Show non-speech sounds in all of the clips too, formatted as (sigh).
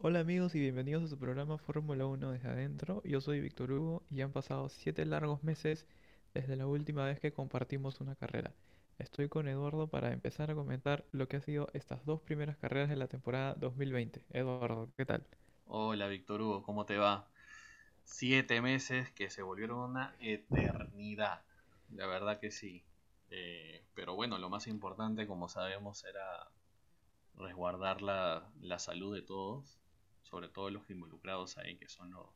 Hola amigos y bienvenidos a su programa Fórmula Uno desde adentro. Yo soy Víctor Hugo y han pasado siete largos meses desde la última vez que compartimos una carrera. Estoy con Eduardo para empezar a comentar lo que ha sido estas dos primeras carreras de la temporada 2020. Eduardo, ¿qué tal? Hola Víctor Hugo, ¿cómo te va? Siete meses que se volvieron una eternidad. La verdad que sí. Eh, pero bueno, lo más importante, como sabemos, era resguardar la salud de todos sobre todo los involucrados ahí, que son los,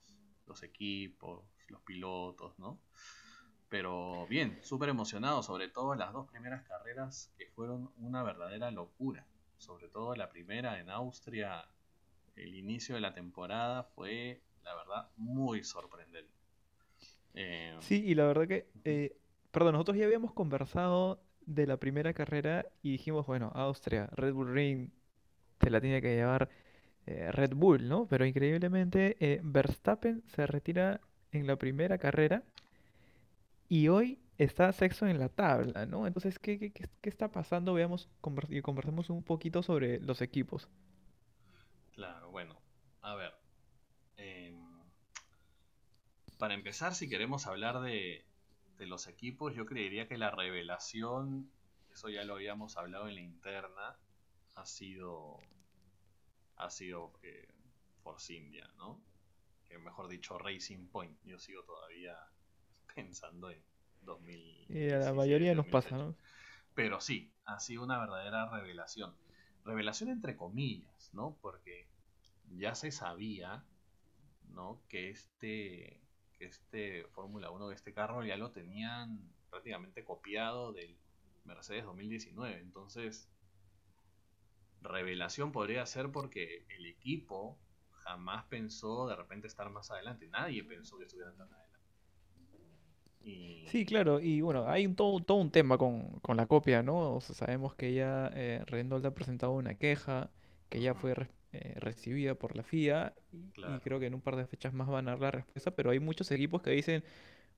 los equipos, los pilotos, ¿no? Pero bien, súper emocionado, sobre todo las dos primeras carreras que fueron una verdadera locura. Sobre todo la primera en Austria, el inicio de la temporada fue, la verdad, muy sorprendente. Eh, sí, y la verdad que, eh, perdón, nosotros ya habíamos conversado de la primera carrera y dijimos, bueno, Austria, Red Bull Ring, se la tiene que llevar eh, Red Bull, ¿no? Pero increíblemente eh, Verstappen se retira en la primera carrera y hoy está sexto en la tabla, ¿no? Entonces, ¿qué, qué, qué- está pasando? Veamos y conversemos un poquito sobre los equipos. claro, bueno, a ver. em, para empezar, si queremos hablar de, de los equipos, yo creería que la revelación, eso ya lo habíamos hablado en la interna, ha sido ha sido eh, Force India, ¿no? Que mejor dicho Racing Point. Yo sigo todavía (laughs) pensando en 2000. Y a la mayoría nos pasa, ¿no? Pero sí, ha sido una verdadera revelación. Revelación entre comillas, ¿no? Porque ya se sabía, ¿no? Que este, que este Fórmula 1, este carro ya lo tenían prácticamente copiado del Mercedes 2019. Entonces, revelación podría ser porque el equipo jamás pensó de repente estar más adelante. Nadie pensó que estuvieran tan adelante. Sí, claro, y bueno, hay un, todo, todo un tema con, con la copia, ¿no? O sea, sabemos que ya eh, Renault ha presentado una queja que ya fue eh, recibida por la FIA y, creo que en un par de fechas más van a dar la respuesta, pero hay muchos equipos que dicen,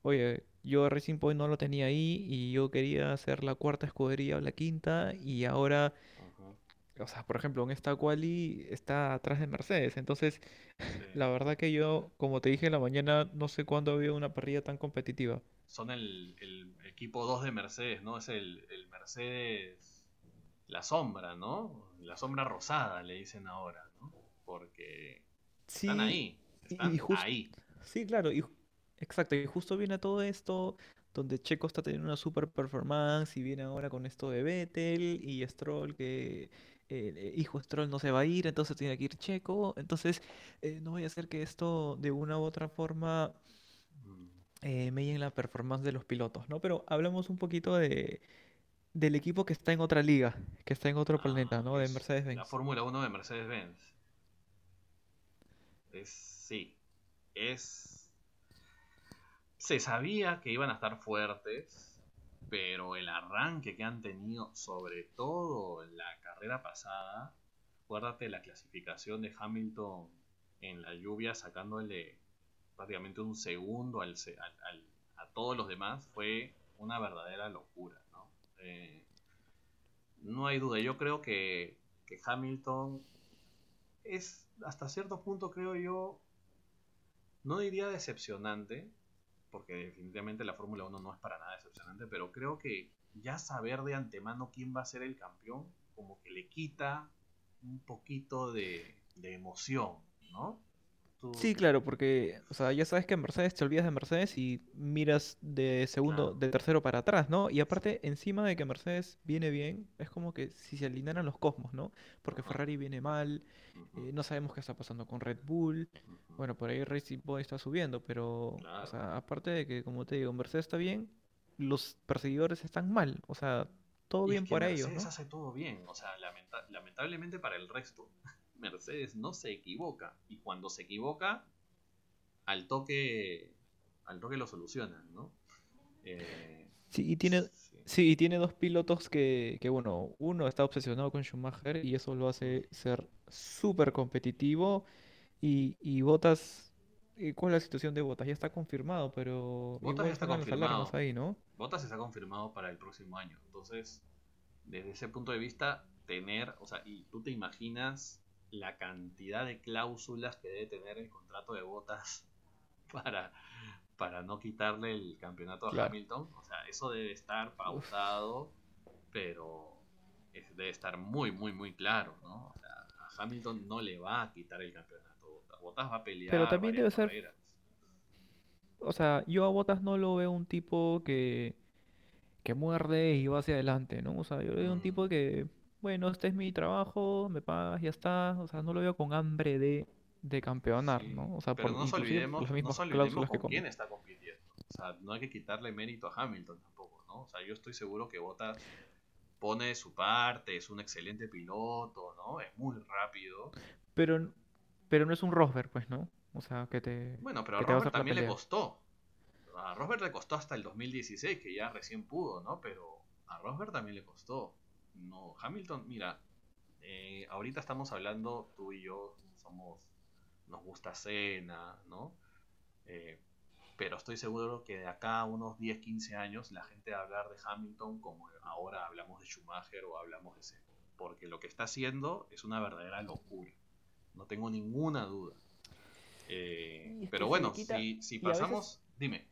oye, yo Racing Point no lo tenía ahí y yo quería hacer la cuarta escudería o la quinta y ahora o sea, por ejemplo, en esta quali está atrás de Mercedes. Entonces, (laughs) la verdad que yo, como te dije en la mañana, no sé cuándo había una parrilla tan competitiva. Son el, equipo 2 de Mercedes, ¿no? Es el, Mercedes, la sombra, ¿no? La sombra rosada, le dicen ahora, ¿no? Porque están ahí. Están ahí. Sí, claro. Y, exacto. Y justo viene todo esto donde Checo está teniendo una super performance y viene ahora con esto de Vettel y Stroll que el eh, hijo Stroll no se va a ir, entonces tiene que ir Checo. Entonces, eh, no voy a hacer que esto de una u otra forma eh, me en la performance de los pilotos, ¿no? Pero hablamos un poquito de, del equipo que está en otra liga, que está en otro planeta, ¿no? De Mercedes-Benz. La Fórmula 1 de Mercedes-Benz. Es, sí, es... Se sabía que iban a estar fuertes, pero el arranque que han tenido, sobre todo en la carrera pasada, acuérdate la clasificación de Hamilton en la lluvia sacándole prácticamente un segundo a todos los demás, fue una verdadera locura. ¿no? Eh, no hay duda, yo creo que, que Hamilton es hasta cierto punto, creo yo, no diría decepcionante, porque definitivamente la Fórmula 1 no es para nada decepcionante, pero creo que ya saber de antemano quién va a ser el campeón, como que le quita un poquito de, emoción, ¿no? Sí, claro, porque, o sea, ya sabes que en Mercedes te olvidas de Mercedes y miras de segundo, de tercero para atrás, ¿no? Y aparte, encima de que Mercedes viene bien, es como que si se alinearan los cosmos, ¿no? Porque Ferrari viene mal, eh, no sabemos qué está pasando con Red Bull, bueno, por ahí Racing Point está subiendo, pero, o sea, aparte de que, como te digo, Mercedes está bien, los perseguidores están mal, o sea, todo bien por ellos, ¿no? hace todo bien, o sea, lamentablemente para el resto Mercedes no se equivoca. Y cuando se equivoca, al toque, al toque lo solucionan, ¿no? Eh, sí, y tiene, sí. tiene dos pilotos que, que, bueno, uno está obsesionado con Schumacher y eso lo hace ser súper competitivo. Y, y Botas, ¿cuál es la situación de Botas? Ya está confirmado, pero Botas está confirmado. ahí, ¿no? Botas está confirmado para el próximo año. Entonces, desde ese punto de vista, tener, o sea, y tú te imaginas la cantidad de cláusulas que debe tener el contrato de botas (laughs) para, para no quitarle el campeonato a Hamilton. O sea, eso debe estar pautado, pero debe estar muy, muy, muy claro, ¿no? O sea, a Hamilton no le va a quitar el campeonato. Botas va a pelear. Pero también debe ser. O sea, yo a Botas no lo veo un tipo que, que muerde y va hacia adelante, ¿no? O sea, yo lo veo un mm. tipo que, bueno, este es mi trabajo, me pagas, ya está. O sea, no lo veo con hambre de de campeonar, ¿no? O sea, pero por, no nos olvidemos, no nos olvidemos con quién está compitiendo. O sea, no hay que quitarle mérito a Hamilton tampoco, ¿no? O sea, yo estoy seguro que Bottas pone su parte, es un excelente piloto, ¿no? Es muy rápido. Pero, pero no es un Rosberg, pues, ¿no? O sea, que te. Bueno, pero a Rosberg también le costó. A Rosberg le costó hasta el 2016, que ya recién pudo, ¿no? Pero a Rosberg también le costó. No, Hamilton, mira, eh, ahorita estamos hablando, tú y yo somos nos gusta Cena, ¿no? Eh, pero estoy seguro que de acá a unos 10, 15 años la gente va a hablar de Hamilton como ahora hablamos de Schumacher o hablamos de Senna. Porque lo que está haciendo es una verdadera locura. No tengo ninguna duda. Eh, pero bueno, si, pasamos, dime.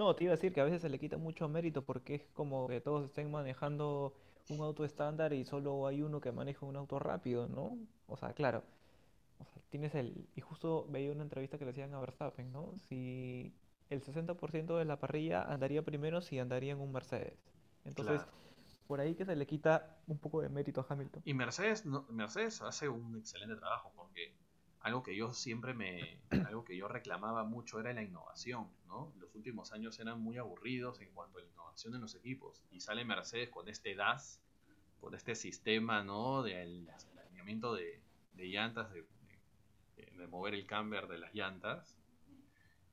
No, te iba a decir que a veces se le quita mucho mérito porque es como que todos estén manejando un auto estándar y solo hay uno que maneja un auto rápido, ¿no? O sea, claro, tienes el... Y justo veía una entrevista que le hacían a Verstappen, ¿no? Si el 60% de la parrilla andaría primero si andaría en un Mercedes. Entonces, por ahí que se le quita un poco de mérito a Hamilton. Y Mercedes, Mercedes hace un excelente trabajo porque algo que yo siempre me... algo que yo reclamaba mucho era la innovación, ¿no? Los últimos años eran muy aburridos en cuanto a la innovación en los equipos. Y sale Mercedes con este DAS, con este sistema, ¿no? De alineamiento de, de llantas, de de mover el camber de las llantas.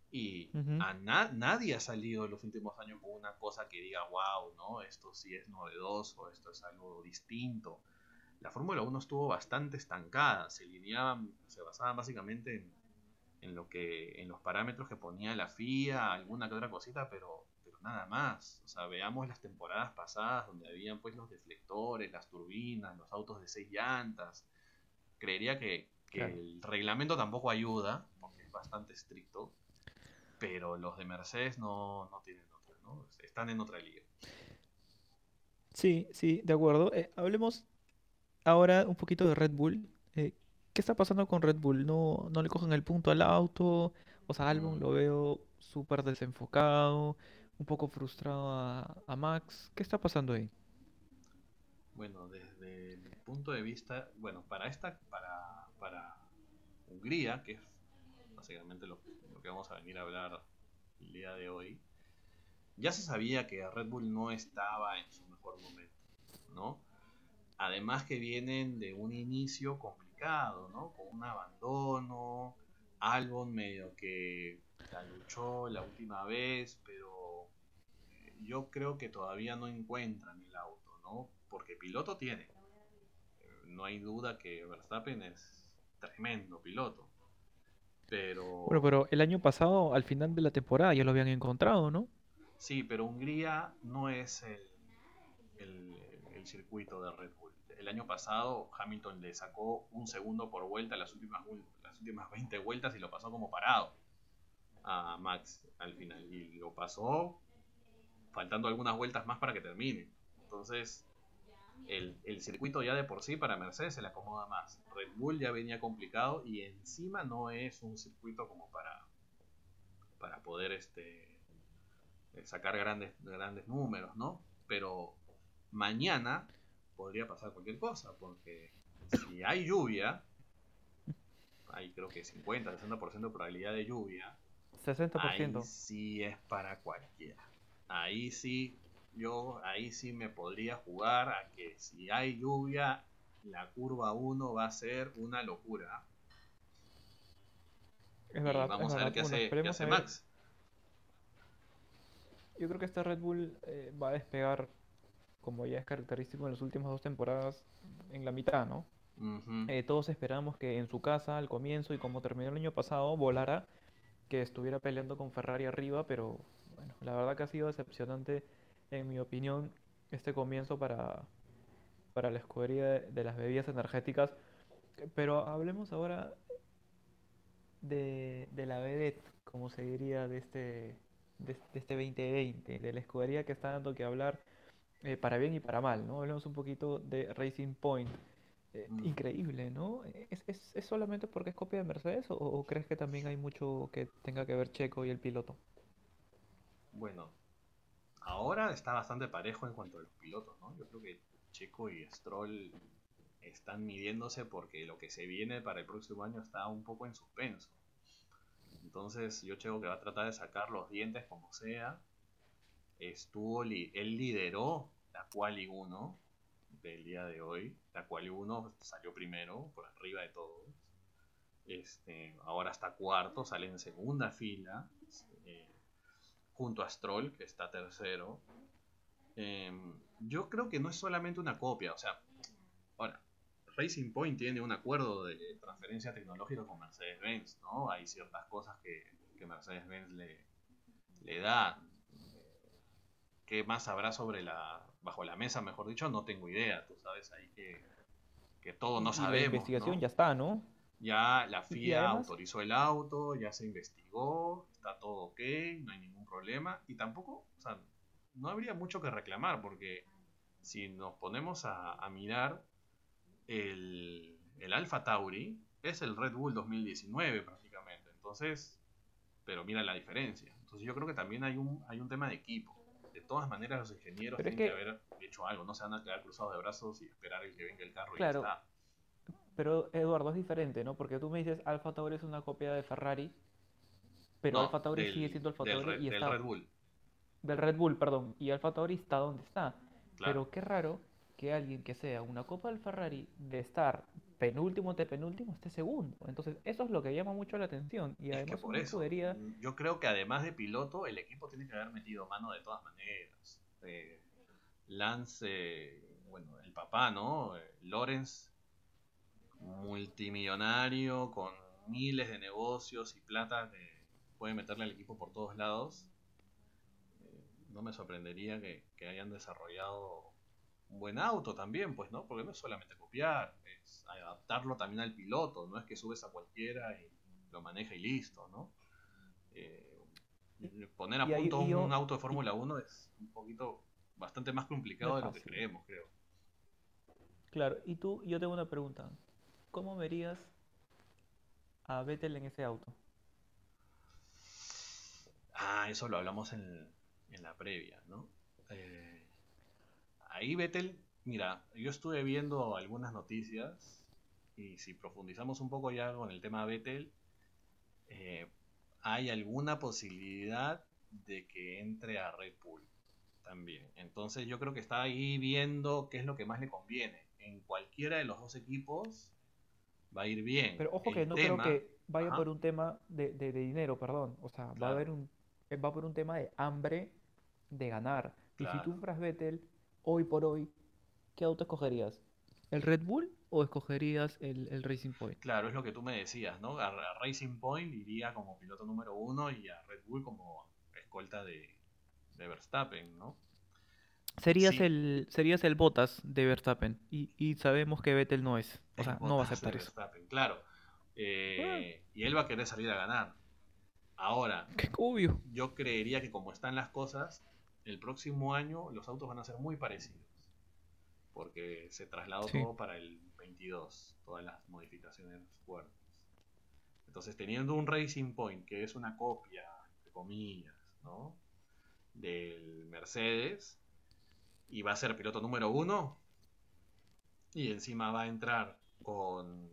Y a nadie ha salido en los últimos años con una cosa que diga, wow, ¿no? Esto sí es novedoso, esto es algo distinto. La Fórmula 1 estuvo bastante estancada, se lineaban, se basaban básicamente en, en, lo que, en los parámetros que ponía la FIA, alguna que otra cosita, pero, pero nada más. O sea, veamos las temporadas pasadas donde habían pues los deflectores, las turbinas, los autos de seis llantas. Creería que, que el reglamento tampoco ayuda, porque es bastante estricto, pero los de Mercedes no, no tienen otra, ¿no? Están en otra liga. Sí, sí, de acuerdo. Eh, hablemos ahora un poquito de Red Bull. Eh, ¿Qué está pasando con Red Bull? ¿No, no le cogen el punto al auto? O sea, Albon lo veo súper desenfocado, un poco frustrado a, a Max. ¿Qué está pasando ahí? Bueno, desde el punto de vista, bueno, para esta, para para Hungría, que es básicamente lo, que vamos a venir a hablar el día de hoy, ya se sabía que Red Bull no estaba en su mejor momento, ¿no? Además que vienen de un inicio complicado, ¿no? Con un abandono, Albon medio que la luchó la última vez, pero yo creo que todavía no encuentran el auto, ¿no? Porque piloto tiene. No hay duda que Verstappen es tremendo piloto. Pero... Bueno, pero el año pasado, al final de la temporada, ya lo habían encontrado, ¿no? Sí, pero Hungría no es el, el, circuito de Red Bull. El año pasado Hamilton le sacó un segundo por vuelta las últimas, las últimas 20 vueltas y lo pasó como parado a Max al final. Y lo pasó faltando algunas vueltas más para que termine. Entonces, el, circuito ya de por sí para Mercedes se le acomoda más. Red Bull ya venía complicado y encima no es un circuito como para, para poder este, sacar grandes, grandes números, ¿no? Pero mañana podría pasar cualquier cosa, porque si hay lluvia, hay creo que 50, 60% de probabilidad de lluvia. 60%. Ahí sí es para cualquiera. Ahí sí yo ahí sí me podría jugar a que si hay lluvia, la curva 1 va a ser una locura. Es verdad. vamos a ver qué hace, Max. Yo creo que esta Red Bull eh, va a despegar, como ya es característico en las últimas dos temporadas, en la mitad, ¿no? Eh, todos esperamos que en su casa, al comienzo y como terminó el año pasado, volara, que estuviera peleando con Ferrari arriba, pero bueno, la verdad que ha sido decepcionante en mi opinión, este comienzo para, para la escudería de, las bebidas energéticas, Pero hablemos ahora de, de la vedette, como se diría, de este, de, de este 2020, de la escudería que está dando que hablar eh, para bien y para mal, ¿no? Hablemos un poquito de Racing Point. Eh, Mm, increíble, ¿no? ¿Es, es, es solamente porque es copia de Mercedes o, o crees que también hay mucho que tenga que ver Checo y el piloto? Bueno, ahora está bastante parejo en cuanto a los pilotos, ¿no? Yo creo que Checo y Stroll están midiéndose porque lo que se viene para el próximo año está un poco en suspenso. Entonces yo creo que va a tratar de sacar los dientes como sea. Estuvo, él lideró la Quali 1 del día de hoy. La Quali 1 salió primero, por arriba de todos. Este, ahora está cuarto, sale en segunda fila, eh, junto a Stroll, que está tercero. Em, yo creo que no es solamente una copia, o sea, ahora, Racing Point tiene un acuerdo de transferencia tecnológica con Mercedes-Benz, ¿no? Hay ciertas cosas que, que Mercedes-Benz le, le da. ¿Qué más habrá sobre la, bajo la mesa, mejor dicho? No tengo idea, tú sabes ahí que, que todo no y la sabemos, investigación ¿no? ya está, ¿no? Ya la FIA autorizó el auto, ya se investigó, está todo ok, no hay ningún problema. Y tampoco, o sea, no habría mucho que reclamar, porque si nos ponemos a, a mirar, el, el Alfa Tauri es el Red Bull 2019 prácticamente. Entonces, pero mira la diferencia. Entonces yo creo que también hay un, hay un tema de equipo. De todas maneras, los ingenieros pero es tienen que que, haber hecho algo, no se van a quedar cruzados de brazos y esperar el que venga el carro y ya claro, está. pero Eduardo es diferente, ¿no? Porque tú me dices Alfa Tauri es una copia de Ferrari, pero No, Alfa Tauri sigue del, siendo Alfa del, Tauri y del está Red Bull. del Red Bull, perdón, y Alfa Tauri está donde está. Claro, Pero qué raro que alguien que sea una copa del Ferrari de estar penúltimo de penúltimo esté segundo. Entonces, eso es lo que llama mucho la atención. Y es que además por eso, mm, yo creo que además de piloto, el equipo tiene que haber metido mano de todas maneras. Eh, Lance, eh, bueno, el papá, ¿no? Eh, Lawrence, multimillonario, con miles de negocios y plata que puede meterle al equipo por todos lados. Eh, no me sorprendería que, que hayan desarrollado buen auto también, pues, ¿no? Porque no es solamente copiar, es adaptarlo también al piloto, no es que subes a cualquiera y lo maneja y listo, ¿no? Eh, poner a y, punto un, un auto de Fórmula Uno es un poquito bastante más complicado de lo que creemos, creo. Claro, y tú, yo tengo una pregunta. ¿Cómo verías a Vettel en ese auto? Ah, eso lo hablamos en, en la previa, ¿no? Eh, ahí Vettel, mira, yo estuve viendo algunas noticias y si profundizamos un poco ya con el tema Vettel, eh, hay alguna posibilidad de que entre a Red Bull también. Entonces yo creo que está ahí viendo qué es lo que más le conviene. En cualquiera de los dos equipos va a ir bien. Pero ojo que no creo que vaya por un tema de, de- de dinero, perdón. O sea, va a haber un, va por un tema de hambre de ganar. Y si tú fueras Vettel, hoy por hoy, ¿qué auto escogerías? ¿El Red Bull o escogerías el, el Racing Point? Claro, es lo que tú me decías, ¿no? A, a Racing Point iría como piloto número uno y a Red Bull como escolta de, de Verstappen, ¿no? Serías Sí, el, serías el Bottas de Verstappen. Y, y sabemos que Vettel no es. O sea, no va a aceptar eso. Verstappen, claro. Ah, Eh, y él va a querer salir a ganar. Ahora, qué obvio. yo creería que como están las cosas, el próximo año los autos van a ser muy parecidos. Porque se trasladó Sí. todo para el 22, todas las modificaciones fuertes. Entonces, teniendo un Racing Point, que es una copia, entre comillas, ¿no? Del Mercedes, y va a ser piloto número uno, y encima va a entrar con,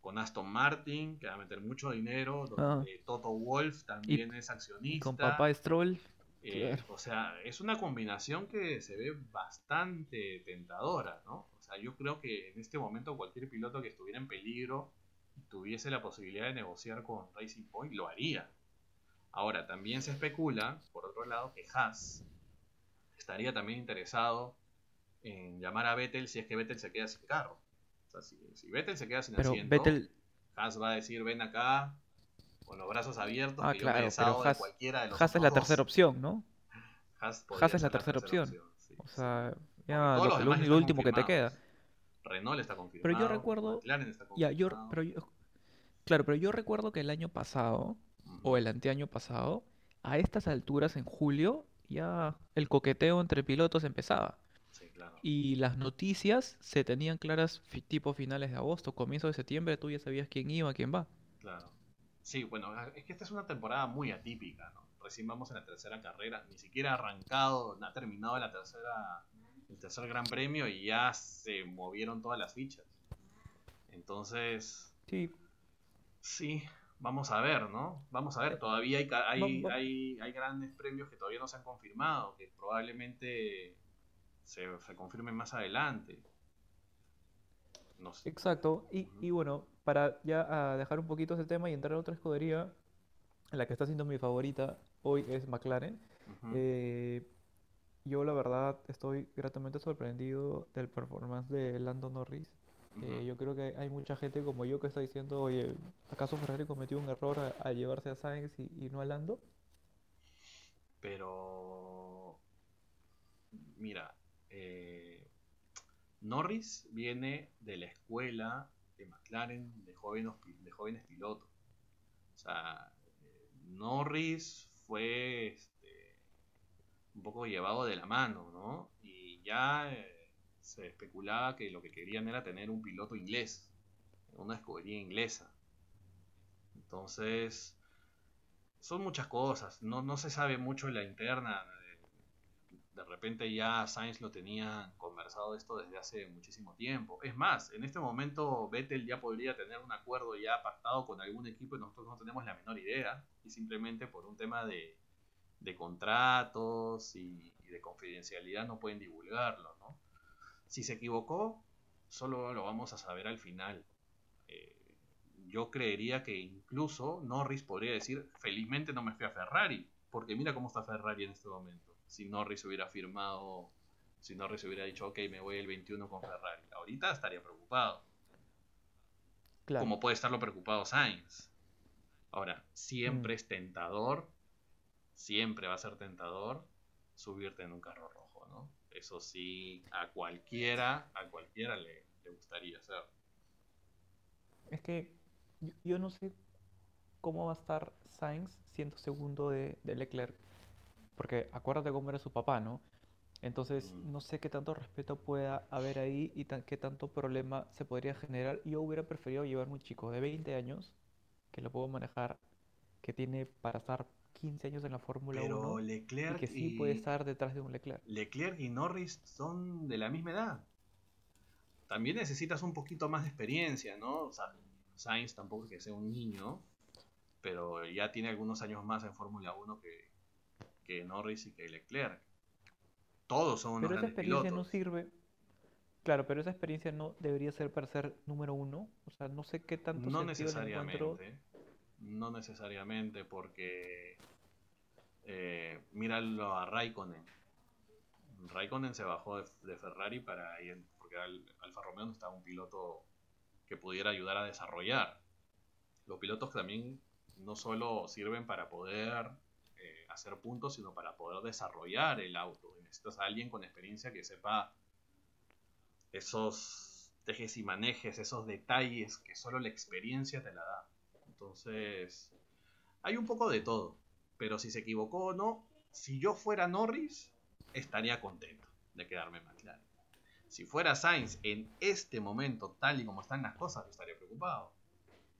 con Aston Martin, que va a meter mucho dinero, Ah, donde Toto Wolff y, también es y con accionista. papá Stroll, Eh, claro. o sea, es una combinación que se ve bastante tentadora, ¿no? O sea, yo creo que en este momento cualquier piloto que estuviera en peligro y tuviese la posibilidad de negociar con Racing Point lo haría. Ahora, también se especula, por otro lado, que Haas estaría también interesado en llamar a Vettel si es que Vettel se queda sin carro. O sea, si, si Vettel se queda sin Pero asiento, Vettel, Haas va a decir, ven acá, con los brazos abiertos, ah, que yo claro, pero deshago de Haas, cualquiera de los Haas es la tercera opción, ¿no? Haas es la tercera opción. opción, sí, O sea, ya lo, lo, lo último que te queda. Renault está confirmado. Pero yo recuerdo. Ya, yo, pero claro, pero yo recuerdo que el año pasado, o el anteaño pasado, a estas alturas, en julio, ya el coqueteo entre pilotos empezaba. Sí, claro. Y las noticias se tenían claras tipo finales de agosto, comienzo de septiembre, tú ya sabías quién iba, quién va. Claro. Sí, bueno, es que esta es una temporada muy atípica, ¿no? Recién vamos en la tercera carrera, ni siquiera ha arrancado, ha terminado la tercera, el tercer gran premio y ya se movieron todas las fichas. Entonces... Sí. Sí, vamos a ver, ¿no? Vamos a ver, todavía hay, hay, hay, hay grandes premios que todavía no se han confirmado, que probablemente se, se confirmen más adelante. No sé. Exacto, y, y bueno, para ya dejar un poquito ese tema y entrar a otra escudería, la que está siendo mi favorita hoy es McLaren. Eh, yo la verdad estoy gratamente sorprendido del performance de Lando Norris. Eh, yo creo que hay mucha gente como yo que está diciendo, oye, ¿acaso Ferrari cometió un error al llevarse a Sainz y, no a Lando? Pero, mira, eh, Norris viene de la escuela de McLaren de jóvenes, de jóvenes pilotos. O sea, eh, Norris fue este, un poco llevado de la mano, ¿no? Y ya eh, se especulaba que lo que querían era tener un piloto inglés, una escudería inglesa. Entonces, son muchas cosas. No, no se sabe mucho la interna de repente ya Sainz lo tenía conversado esto desde hace muchísimo tiempo. Es más, en este momento Vettel ya podría tener un acuerdo ya pactado con algún equipo y nosotros no tenemos la menor idea. Y simplemente por un tema de, contratos y, de confidencialidad no pueden divulgarlo. ¿no? Si se equivocó, solo lo vamos a saber al final. Eh, yo creería que incluso Norris podría decir, felizmente no me fui a Ferrari, porque mira cómo está Ferrari en este momento si Norris hubiera firmado, si Norris hubiera dicho, ok, me voy el 21 con Ferrari. Ahorita estaría preocupado. Como puede estarlo preocupado Sainz. Ahora, siempre mm. es tentador, siempre va a ser tentador subirte en un carro rojo, ¿no? Eso sí, a cualquiera, a cualquiera le, gustaría hacer. Es que yo, no sé cómo va a estar Sainz siendo segundo de Leclerc porque acuérdate cómo era su papá, ¿no? Entonces, no sé qué tanto respeto pueda haber ahí y qué tanto problema se podría generar. Yo hubiera preferido llevarme un chico de 20 años, que lo puedo manejar, que tiene para estar 15 años en la Fórmula 1 Leclerc y que sí puede estar detrás de un Leclerc. Leclerc y Norris son de la misma edad. También necesitas un poquito más de experiencia, ¿no? O sea, Sainz tampoco es que sea un niño, pero ya tiene algunos años más en Fórmula 1 que, que Norris y que Leclerc. Todos son unos Pero esa experiencia no sirve. Claro, pero esa experiencia no debería ser para ser número uno. O sea, no sé qué tanto No necesariamente. No necesariamente, porque eh, míralo a Raikkonen. Raikkonen se bajó de, Ferrari para ir, porque Alfa Romeo no estaba un piloto que pudiera ayudar a desarrollar. Los pilotos también no solo sirven para poder hacer puntos, sino para poder desarrollar el auto. Necesitas a alguien con experiencia que sepa esos tejes y manejes, esos detalles que solo la experiencia te la da. Entonces, hay un poco de todo. Pero si se equivocó o no, si yo fuera Norris, estaría contento de quedarme más claro. Si fuera Sainz en este momento, tal y como están las cosas, estaría preocupado.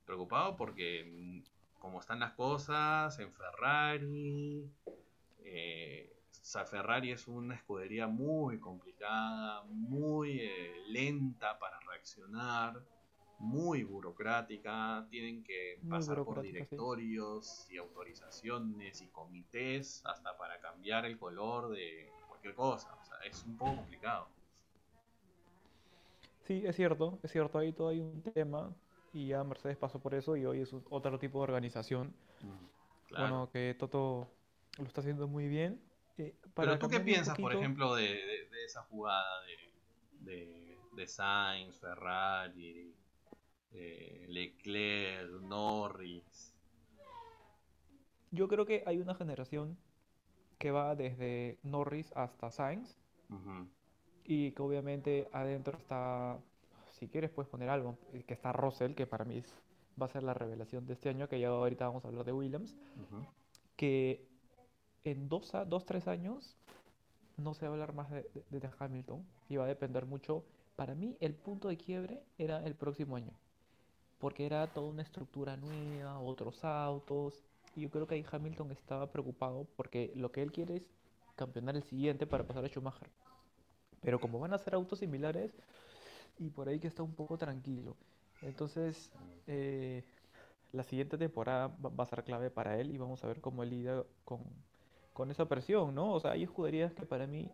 Preocupado porque como están las cosas en Ferrari. Eh, Ferrari es una escudería muy complicada, muy eh, lenta para reaccionar, muy burocrática. Tienen que pasar por directorios y autorizaciones y comités hasta para cambiar el color de cualquier cosa. O sea, es un poco complicado. Sí, es cierto, es cierto, ahí todo hay un tema y ya Mercedes pasó por eso y hoy es otro tipo de organización. Mm, bueno, que Toto lo está haciendo muy bien. Eh, Pero tú qué piensas, por ejemplo, de, esa jugada de, de, Sainz, Ferrari, eh, Leclerc, Norris? Yo creo que hay una generación que va desde Norris hasta Sainz y que obviamente adentro está si quieres puedes poner algo, eh, que está Russell, que para mí va a ser la revelación de este año, que ya ahorita vamos a hablar de Williams, que en dos, a, dos, tres años no se va a hablar más de, de, Hamilton y va a depender mucho. Para mí el punto de quiebre era el próximo año, porque era toda una estructura nueva, otros autos, y yo creo que ahí Hamilton estaba preocupado porque lo que él quiere es campeonar el siguiente para pasar a Schumacher. Pero como van a ser autos similares, y por ahí que está un poco tranquilo. Entonces, eh, la siguiente temporada va a ser clave para él y vamos a ver cómo él lidia con, con esa presión, ¿no? O sea, hay escuderías que para mí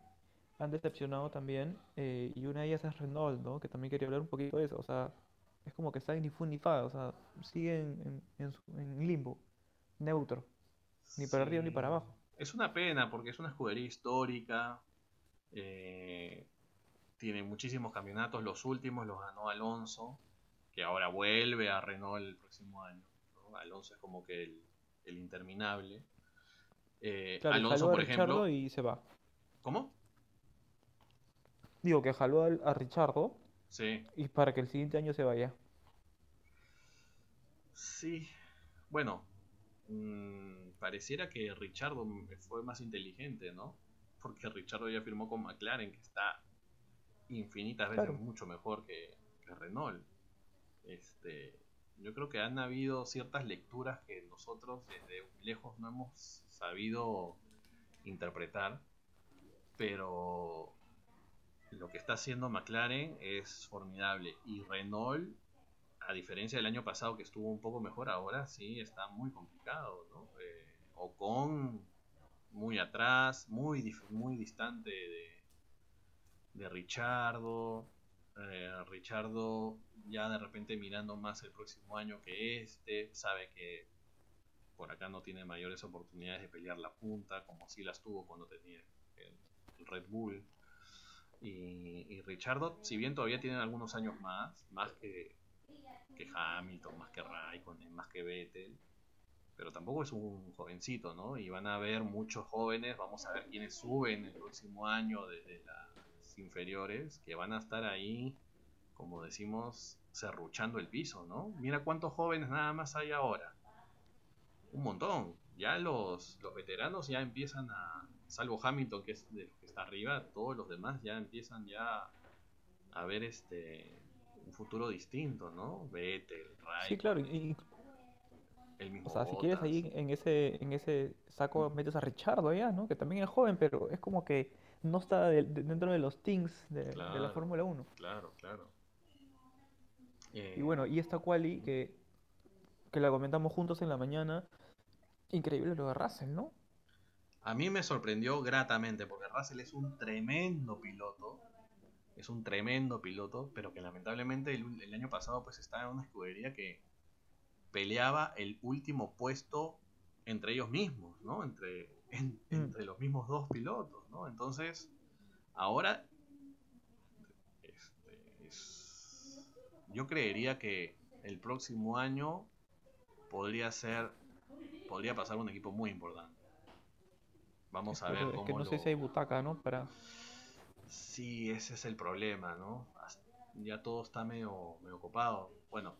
han decepcionado también eh, y una de ellas es Renault, ¿no? Que también quería hablar un poquito de eso, o sea, es como que está infunifada, o sea, sigue en, en, limbo, neutro, ni para arriba ni para abajo. Es una pena porque es una escudería histórica, eh, tiene muchísimos campeonatos, los últimos los ganó Alonso, que ahora vuelve a Renault el próximo año. Alonso es como que el, interminable. Eh, Alonso, por ejemplo. Y se va. ¿Cómo? Digo que jaló a, a Richardo. Sí. Y para que el siguiente año se vaya. Sí. Bueno, mmm, pareciera que Richardo fue más inteligente, ¿no? Porque Richardo ya firmó con McLaren, que está infinitas veces mucho mejor que, Renault. Este, yo creo que han habido ciertas lecturas que nosotros desde lejos no hemos sabido interpretar, pero lo que está haciendo McLaren es formidable y Renault, a diferencia del año pasado que estuvo un poco mejor, ahora sí está muy complicado, ¿no? Eh, Ocon muy atrás, muy, muy distante de, de Richardo. Eh, Richardo ya de repente mirando más el próximo año que este, sabe que por acá no tiene mayores oportunidades de pelear la punta, como si las tuvo cuando tenía el, Red Bull. Y, y, Richardo, si bien todavía tiene algunos años más, más que, que Hamilton, más que Raikkonen, más que Vettel, pero tampoco es un jovencito, ¿no? Y van a haber muchos jóvenes, vamos a ver quiénes suben el próximo año desde la inferiores que van a estar ahí, como decimos, serruchando el piso, ¿no? Mira cuántos jóvenes nada más hay ahora. Un montón. Ya los, los veteranos ya empiezan a, salvo Hamilton que es de los que está arriba, todos los demás ya empiezan ya a ver este un futuro distinto, ¿no? Vettel, Ray. Sí, claro. Y, el mismo o sea, si quieres ahí en ese en ese saco metes a Richardo ya, ¿no? Que también es joven, pero es como que no está dentro de los things de, la Fórmula 1. Claro, claro. Y bueno, y esta quali que, que la comentamos juntos en la mañana, increíble lo de Russell, ¿no? A mí me sorprendió gratamente porque Russell es un tremendo piloto. Es un tremendo piloto, pero que lamentablemente el, el año pasado pues estaba en una escudería que peleaba el último puesto entre ellos mismos, ¿no? Entre Mm. entre los mismos dos pilotos, ¿no? Entonces, ahora este, yo creería que el próximo año podría ser, podría pasar un equipo muy importante. Vamos a ver cómo. que no sé si hay butaca, ¿no? Para. Sí, ese es el problema, ¿no? Ya todo está medio, medio ocupado. Bueno,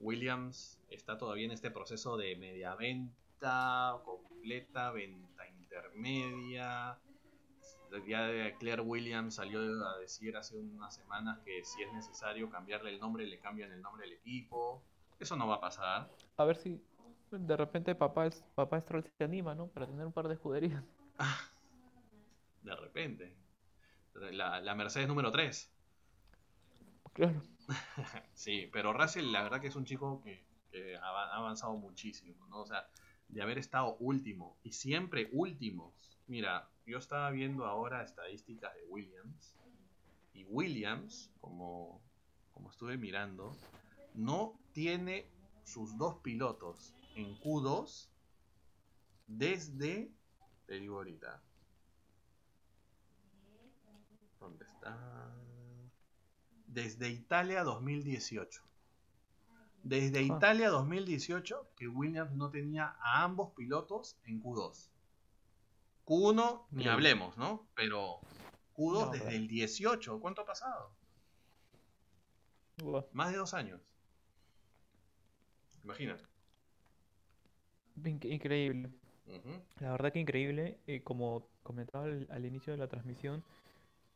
Williams está todavía en este proceso de media venta, completa, venta intermedia. Ya Claire Williams salió a decir hace unas semanas que si es necesario cambiarle el nombre, le cambian el nombre del equipo. Eso no va a pasar. A ver si de repente papá, es, papá Stroll se anima, ¿no? Para tener un par de escuderías. (laughs) de repente. La, Mercedes número 3. Claro. (laughs) sí, pero Russell la verdad que es un chico que, que ha avanzado muchísimo, ¿no? O sea, de haber estado último y siempre últimos. Mira, yo estaba viendo ahora estadísticas de Williams y Williams, como, como estuve mirando, no tiene sus dos pilotos en Q2 desde, te digo ahorita, ¿dónde está? Desde Italia 2018. Desde ah. Italia 2018 que Williams no tenía a ambos pilotos en Q2. Q1 ni hablemos, ¿no? Pero Q2 desde el 18, ¿cuánto ha pasado? Más de dos años. Imagínate. Increíble. La verdad que increíble. Eh, como comentaba al, inicio de la transmisión,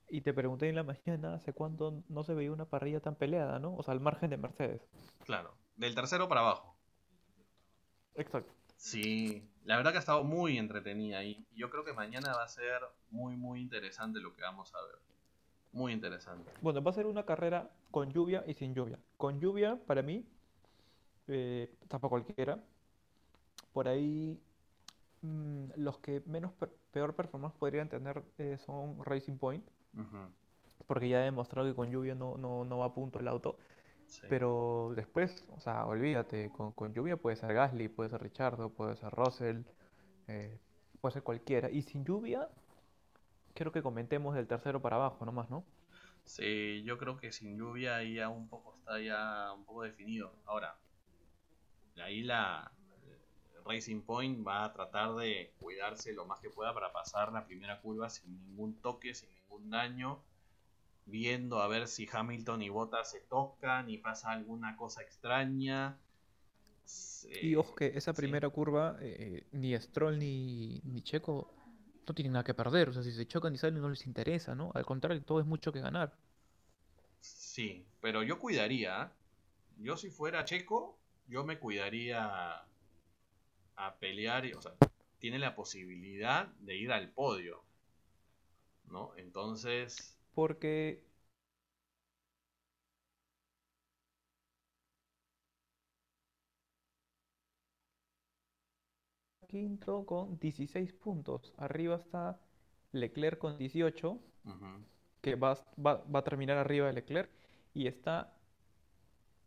y te pregunté en la (laughs) mañana hace cuánto no se veía una parrilla tan peleada, ¿no? O sea, al margen de Mercedes. Claro, del tercero para abajo. Exacto. Sí, la verdad que ha estado muy entretenida y yo creo que mañana va a ser muy, muy interesante lo que vamos a ver. Muy interesante. Bueno, va a ser una carrera con lluvia y sin lluvia. Con lluvia, para mí, eh, tampoco cualquiera. Por ahí, mm, los que menos peor performance podrían tener eh, son Racing Point. Porque ya he demostrado que con lluvia no, no, va a punto el auto. Pero después, o sea, olvídate, con, lluvia puede ser Gasly, puede ser Richardo, puede ser Russell, eh, puede ser cualquiera. Y sin lluvia, quiero que comentemos del tercero para abajo nomás, ¿no? Sí, yo creo que sin lluvia ahí ya un poco está ya un poco definido. Ahora, ahí la Racing Point va a tratar de cuidarse lo más que pueda para pasar la primera curva sin ningún toque, sin ningún daño viendo a ver si Hamilton y Bottas se tocan y pasa alguna cosa extraña. y ojo que esa primera curva, eh, ni Stroll ni, ni, Checo no tienen nada que perder. O sea, si se chocan y salen no les interesa, ¿no? Al contrario, todo es mucho que ganar. Sí, pero yo cuidaría. Yo si fuera Checo, yo me cuidaría a pelear. O sea, tiene la posibilidad de ir al podio. ¿No? Entonces porque quinto con 16 puntos. Arriba está Leclerc con 18, que va, a terminar arriba de Leclerc. Y está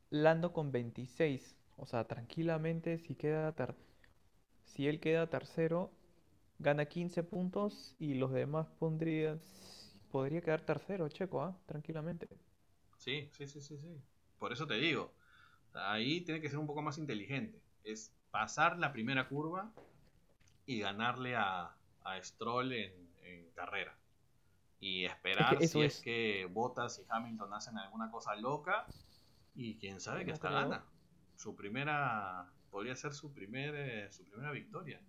Lando con 26. O sea, tranquilamente, si, queda si él queda tercero, gana 15 puntos y los demás pondrían podría quedar tercero, Checo, ¿ah? Tranquilamente. Sí, sí, sí, sí, sí. Por eso te digo, ahí tiene que ser un poco más inteligente. Es pasar la primera curva y ganarle a, a Stroll en, carrera. Y esperar si es... que Bottas y Hamilton hacen alguna cosa loca y quién sabe que hasta gana. Su primera, podría ser su, primer, eh, su primera victoria.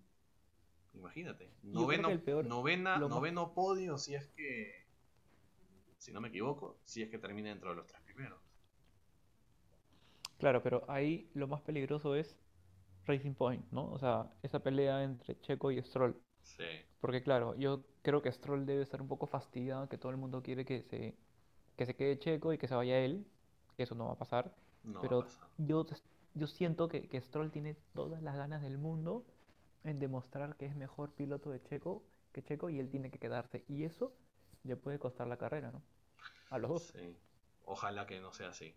Imagínate. Noveno, novena, noveno podio si es que si no me equivoco, si es que termina dentro de los tres primeros. Claro, pero ahí lo más peligroso es Racing Point, ¿no? O sea, esa pelea entre Checo y Stroll. Sí. Porque claro, yo creo que Stroll debe estar un poco fastidiado, que todo el mundo quiere que se, que se quede Checo y que se vaya él, eso no va a pasar. pero Yo, yo siento que, que Stroll tiene todas las ganas del mundo en demostrar que es mejor piloto de Checo que Checo y él tiene que quedarse. Y eso le puede costar la carrera, ¿no? A los dos. Sí. Ojalá que no sea así.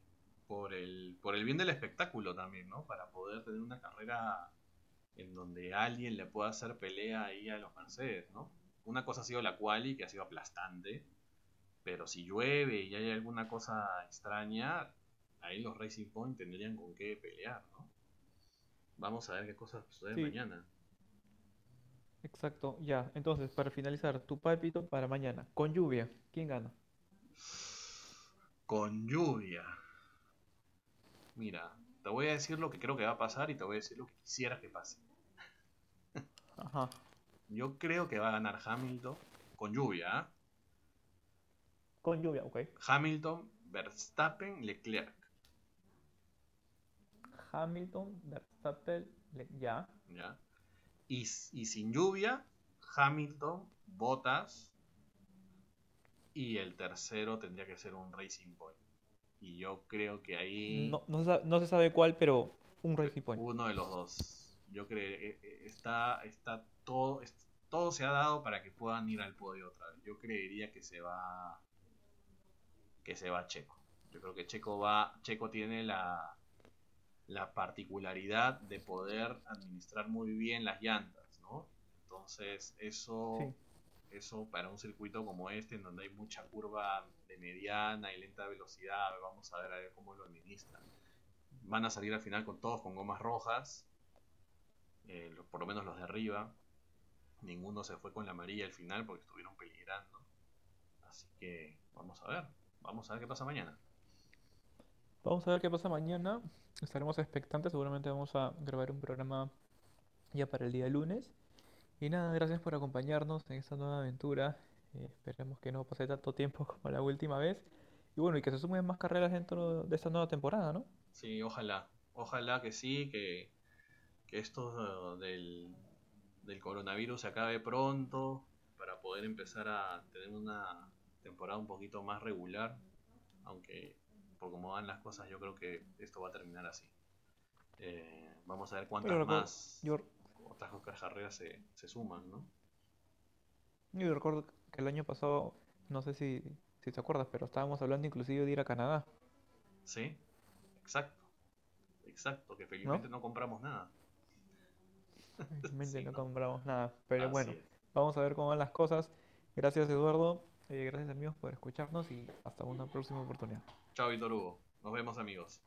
Por el, por el bien del espectáculo también, ¿no? Para poder tener una carrera en donde alguien le pueda hacer pelea ahí a los Mercedes, ¿no? Una cosa ha sido la quali, que ha sido aplastante, pero si llueve y hay alguna cosa extraña, ahí los Racing Point tendrían con qué pelear, ¿no? Vamos a ver qué cosas suceden mañana. Exacto, ya. Entonces, para finalizar, tu pálpito para mañana. Con lluvia, ¿quién gana? Con lluvia. Mira, te voy a decir lo que creo que va a pasar y te voy a decir lo que quisiera que pase. Ajá. Yo creo que va a ganar Hamilton con lluvia. ¿ah? Con lluvia, ok. Hamilton, Verstappen, Leclerc. Hamilton, Verstappen, ya. Ya. Y, sin lluvia, Hamilton, Bottas. Y el tercero tendría que ser un Racing Point. Y yo creo que ahí. No, no, se sabe cuál, pero un Racing Point. Uno de los dos. Yo creo que eh, eh, está, está todo, todo se ha dado para que puedan ir al podio otra vez. Yo creería que se va que se va Checo. Yo creo que Checo va Checo tiene la la particularidad de poder administrar muy bien las llantas, ¿no? Entonces, eso, eso para un circuito como este, en donde hay mucha curva de mediana y lenta velocidad, vamos a ver, a ver cómo lo administran. Van a salir al final con todos con gomas rojas, eh, por lo menos los de arriba. Ninguno se fue con la amarilla al final porque estuvieron peligrando. Así que vamos a ver, vamos a ver qué pasa mañana. Vamos a ver qué pasa mañana. Estaremos expectantes. Seguramente vamos a grabar un programa ya para el día lunes. Y nada, gracias por acompañarnos en esta nueva aventura. Eh, esperemos que no pase tanto tiempo (laughs) como la última vez. Y bueno, y que se sumen más carreras dentro de esta nueva temporada, ¿no? Sí, ojalá. Ojalá que sí, que, que esto del, del coronavirus se acabe pronto para poder empezar a tener una temporada un poquito más regular. Aunque por cómo van las cosas, yo creo que esto va a terminar así. Eh, vamos a ver cuántas más yo... otras carreras se, se suman, ¿no? Yo recuerdo que el año pasado, no sé si, si te acuerdas, pero estábamos hablando inclusive de ir a Canadá. Sí, exacto. Exacto, que felizmente no, compramos nada. Felizmente (laughs) no, compramos nada. Pero bueno, vamos a ver cómo van las cosas. Gracias Eduardo, gracias amigos por escucharnos y hasta una próxima oportunidad. Chao Víctor Hugo, nos vemos amigos.